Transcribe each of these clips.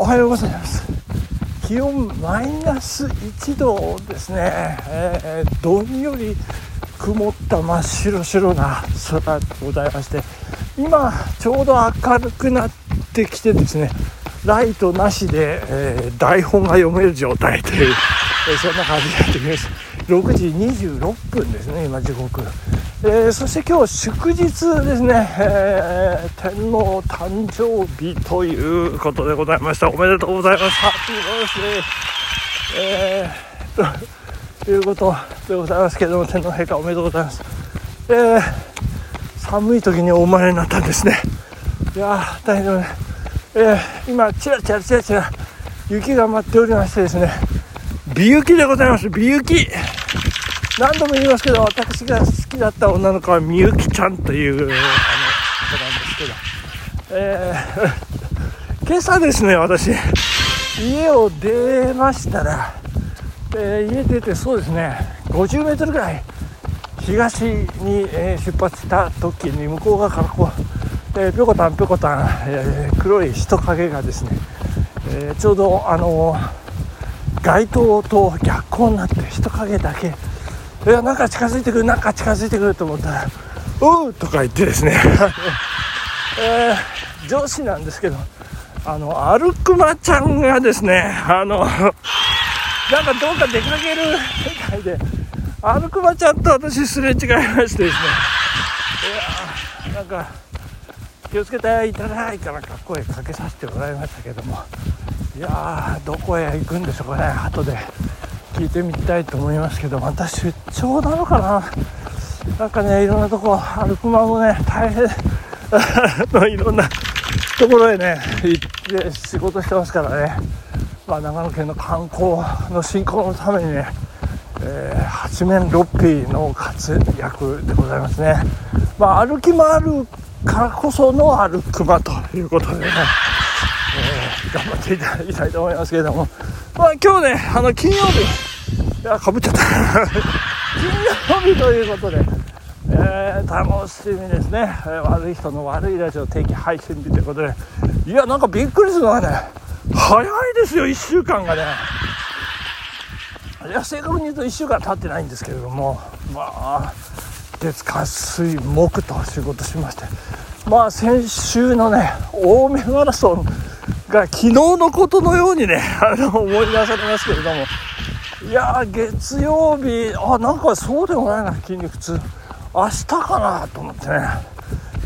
おはようございます。気温マイナス1度ですね、えー、どんより曇った真っ白白な空でございまして今ちょうど明るくなってきてですねライトなしで、えー、台本が読める状態という、えー、そんな感じになってきます。6時26分ですね今時刻。えー、そして今日祝日ですね、えー、天皇誕生日ということでございました。おめでとうございます。ハッピーバースデーえ、ということでございますけれども天皇陛下おめでとうございます、えー、寒い時にお生まれになったんですね。いやー大変だね、えー、今ちらちらちらちら雪が舞っておりましてですね。美雪でございます。美雪。何度も言いますけど私が好きだった女の子はみゆきちゃんというあの子なんですけど、えー、今朝ですね私。家を出ましたら、えー、家出てそうですね。50メートルぐらい東に、えー、出発した時に向こう側からこう、えー、ぴょこたんぴょこたん、えー、黒い人影がですね、えちょうどあの街灯と逆光になって人影だけいやなんか近づいてくるなんか近づいてくると思ったら「おう!」とか言ってですね。えー、上司なんですけどあのアルクマちゃんがですねあのなんかどうか出かける世界でアルクマちゃんと私すれ違いましてですね。いやなんか気をつけていただいからかっこいいかけさせてもらいましたけども。いやーどこへ行くんでしょうかね後で。聞いてみたいと思いますけどまた出張なのかな？なんかねいろんなとこ歩く間もね大変。いろんなところへね行って仕事してますからね、まあ、長野県の観光の振興のためにね、えー、八面六臂の活躍でございますね、まあ、歩き回るからこその歩く間ということでね、えー、頑張っていただきたいと思いますけれども、まあ、今日ねあの金曜日。やかぶっちゃった。金曜日ということで、えー、楽しみですね、悪い人の悪いラジオ定期配信日ということで。いやなんかびっくりするのがね早いですよ1週間がね。いや正確に言うと1週間経ってないんですけれども。まあ月火水木と仕事しまして。まあ先週のね青梅マラソンが昨日のことのようにねあの思い出されますけれども。いや月曜日あなんかそうでもないな筋肉痛。明日かなと思ってね。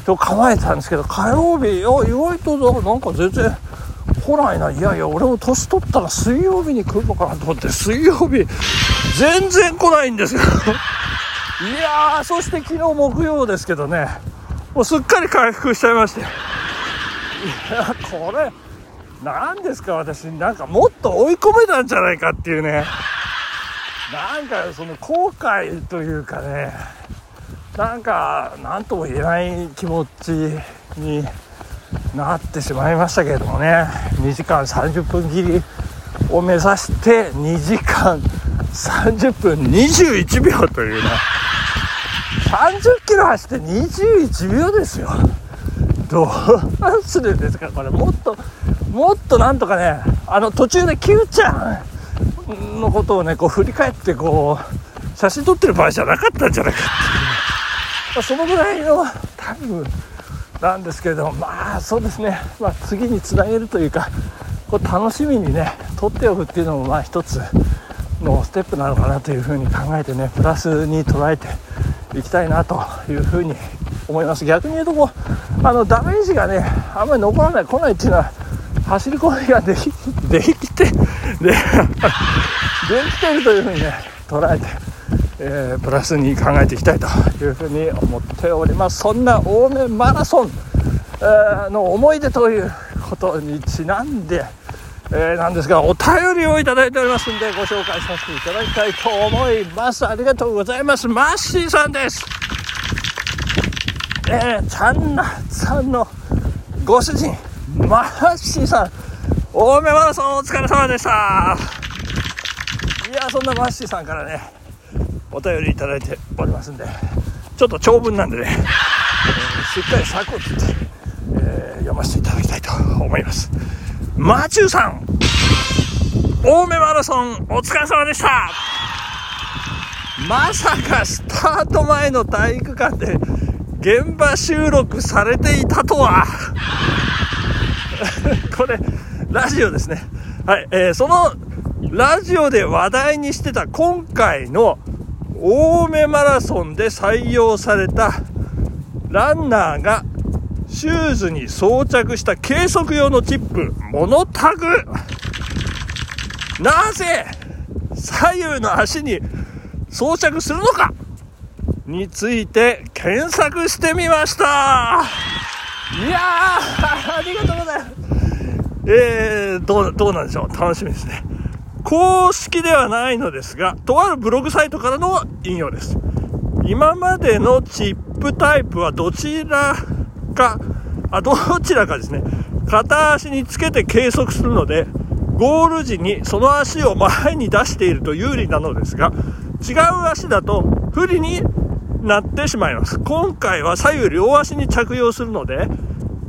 と構えたんですけど火曜日いや意外となんか全然来ないな。いやいや俺も年取ったら水曜日に来るのかなと思って水曜日全然来ないんですよ。いやーそして昨日木曜ですけどね。もうすっかり回復しちゃいまして。いやこれ何ですか私。なんかもっと追い込めたんじゃないかっていうね。なんかその後悔というかねなんか何とも言えない気持ちになってしまいましたけれどもね2時間30分切りを目指して2時間30分21秒というね30キロ走って21秒ですよ。どうするんですかこれ。もっともっとなんとかねあの途中で Q ちゃんのことをねこう振り返ってこう写真撮ってる場合じゃなかったんじゃないかっていう、ま、そのぐらいのタイムなんですけれどもまあそうですね、まあ、次につなげるというかこう楽しみにね撮っておくっていうのもまあ一つのステップなのかなというふうに考えてねプラスに捉えていきたいなというふうに思います。逆に言うとこうあのダメージがねあんまり残らない来ないっていうのは走り込みができできてでできてるというふうにね捉えて、えー、プラスに考えていきたいというふうに思っております。そんな青梅マラソン、えー、の思い出ということにちなんで、えー、なんですがお便りをいただいておりますんでご紹介させていただきたいと思います。ありがとうございます。マッシーさんです。えー、チャンナさんのご主人マッシーさん。青梅マラソンお疲れ様でした。いやそんなマッシーさんからねお便りいただいておりますんでちょっと長文なんでね、えー、しっかりサクッと、えー、読ませていただきたいと思います。マチューさん青梅マラソンお疲れ様でした。まさかスタート前の体育館で現場収録されていたとは。これラジオですね。はい、えー、そのラジオで話題にしてた今回の青梅マラソンで採用されたランナーがシューズに装着した計測用のチップ、モノタグ。なぜ左右の足に装着するのか？について検索してみました。いやありがとうございます。えー、どう、どうなんでしょう楽しみですね。公式ではないのですが、とあるブログサイトからの引用です。今までのチップタイプはどちらか、あ、どちらかですね、片足につけて計測するので、ゴール時にその足を前に出していると有利なのですが、違う足だと不利になってしまいます。今回は左右両足に着用するので、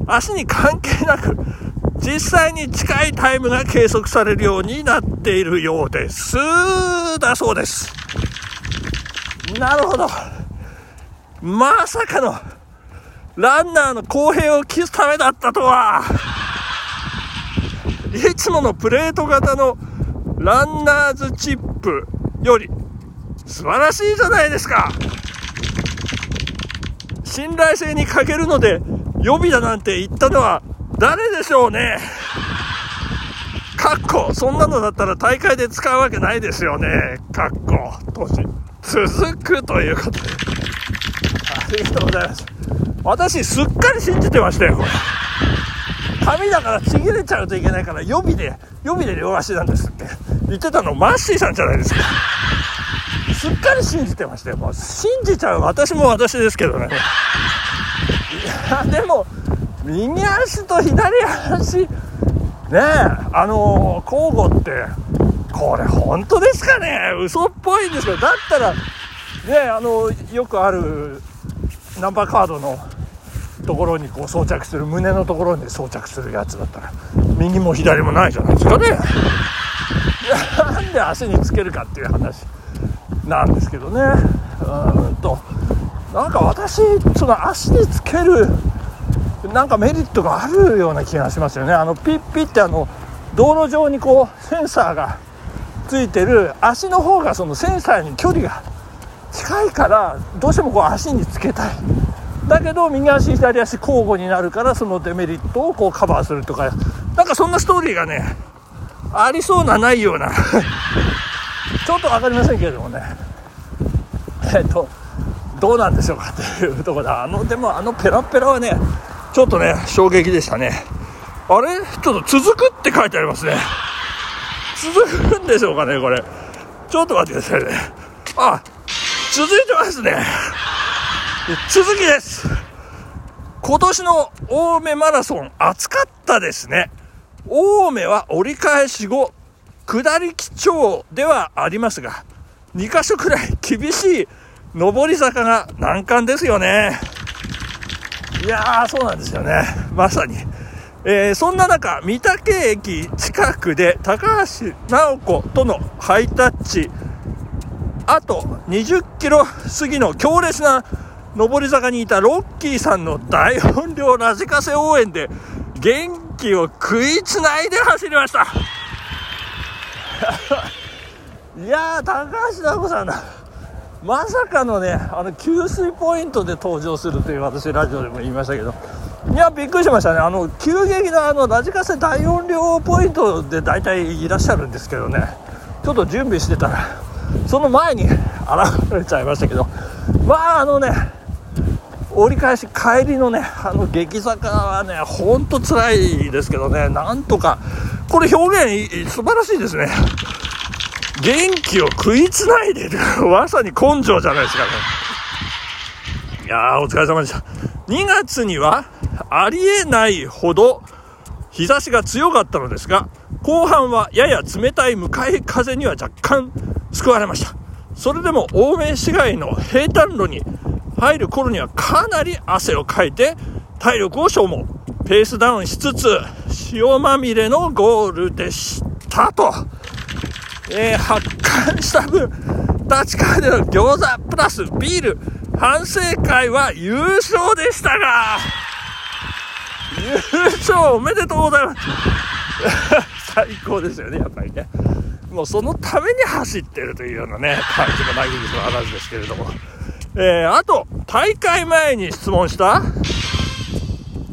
足に関係なく、実際に近いタイムが計測されるようになっているようです。だそうです。なるほど。まさかの、ランナーの公平を期すためだったとは。いつものプレート型のランナーズチップより素晴らしいじゃないですか。信頼性に欠けるので予備だなんて言ったのは誰でしょうね。かっこ、そんなのだったら大会で使うわけないですよね。かっこ、年。続くということで。ありがとうございます。私、すっかり信じてましたよ、これ。紙だからちぎれちゃうといけないから予備で、予備で両足なんですって言ってたのマッシーさんじゃないですか。すっかり信じてましたよ。もう信じちゃう私も私ですけどね。いや、でも、右足と左足、ねえ、あの、交互って、これ本当ですかね？嘘っぽいんですけど、だったら、ね、あの、よくあるナンバーカードのところにこう装着する胸のところに装着するやつだったら右も左もないじゃないですかね？なんで足につけるかっていう話。なんですけどね。うんとなんか私その足につけるなんかメリットがあるような気がしますよね。あのピッピッってあの道路上にこうセンサーがついてる足の方がそのセンサーに距離が近いからどうしてもこう足につけたい。だけど右足左足交互になるからそのデメリットをこうカバーするとか。なんかそんなストーリーがねありそうなないような。ちょっと分かりませんけれどもね。えっとどうなんでしょうかっていうところであのでもあのペラペラはねちょっとね衝撃でしたね。あれ？ちょっと続くって書いてありますね。続くんでしょうかねこれ。ちょっと待ってくださいね。あ続いてますね。続きです。今年の青梅マラソン暑かったですね。青梅は折り返し後下り基調ではありますが2箇所くらい厳しい上り坂が難関ですよね。いやーそうなんですよね。まさに。えー、そんな中、三宅駅近くで高橋直子とのハイタッチ、あと20キロ過ぎの強烈な上り坂にいたロッキーさんの大音量ラジカセ応援で元気を食いつないで走りました。いやー高橋尚子さんだまさかのねあの給水ポイントで登場するという私ラジオでも言いましたけど。いやびっくりしましたね。あの急激なあのラジカセ大音量ポイントで大体いらっしゃるんですけどね。ちょっと準備してたらその前に 現れちゃいましたけど。まああのね折り返し帰りのねあの激坂はねほんと辛いですけどね。なんとかこれ表現素晴らしいですね。元気を食いつないでる。まさに根性じゃないですかね。いやーお疲れ様でした。2月にはありえないほど日差しが強かったのですが後半はやや冷たい向かい風には若干救われました。それでも青梅市街の平坦路に入る頃にはかなり汗をかいて体力を消耗。ペースダウンしつつ塩まみれのゴールでしたと。えー、発汗した分、立川での餃子プラスビール、反省会は優勝でしたが、優勝おめでとうございます。最高ですよね、やっぱりね。もうそのために走ってるというようなね、感じのない技術の話ですけれども。えー、あと、大会前に質問した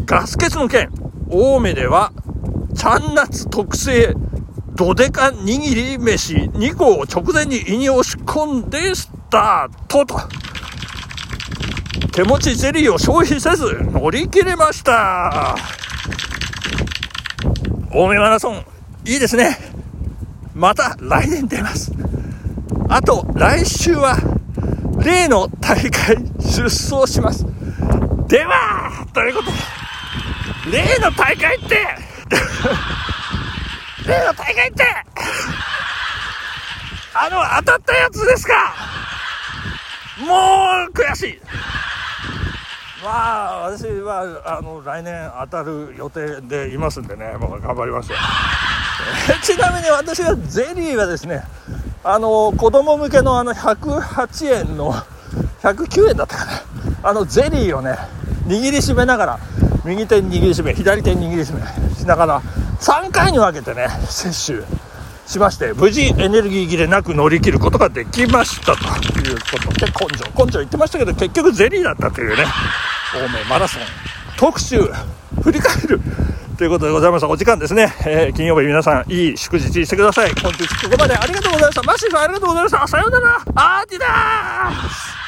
ガス欠の件、青梅では、ちゃんなつ特製どでか握り飯2個を直前に胃に押し込んでスタートと。手持ちゼリーを消費せず乗り切れました。青梅マラソン、いいですね。また来年出ます。あと、来週は、例の大会出走します。では、ということで、例の大会って例の大会ってあの、当たったやつですかもう、悔しい。まあ、私は、あの、来年当たる予定でいますんでね、もう頑張りますよ。ちなみに私はゼリーはですね、あの、子供向けのあの、108円の、109円だったかな。あの、ゼリーをね、握りしめながら、右手に握りしめ、左手に握りしめしながら、3回に分けてね、摂取しまして、無事エネルギー切れなく乗り切ることができましたということで、根性、根性言ってましたけど、結局ゼリーだったというね、青梅マラソン特集、振り返る。ということでございます。お時間ですね。えー、金曜日皆さん、いい祝日にしてください。本日ここまでありがとうございました。マシーさんありがとうございました。さようなら。アーティダー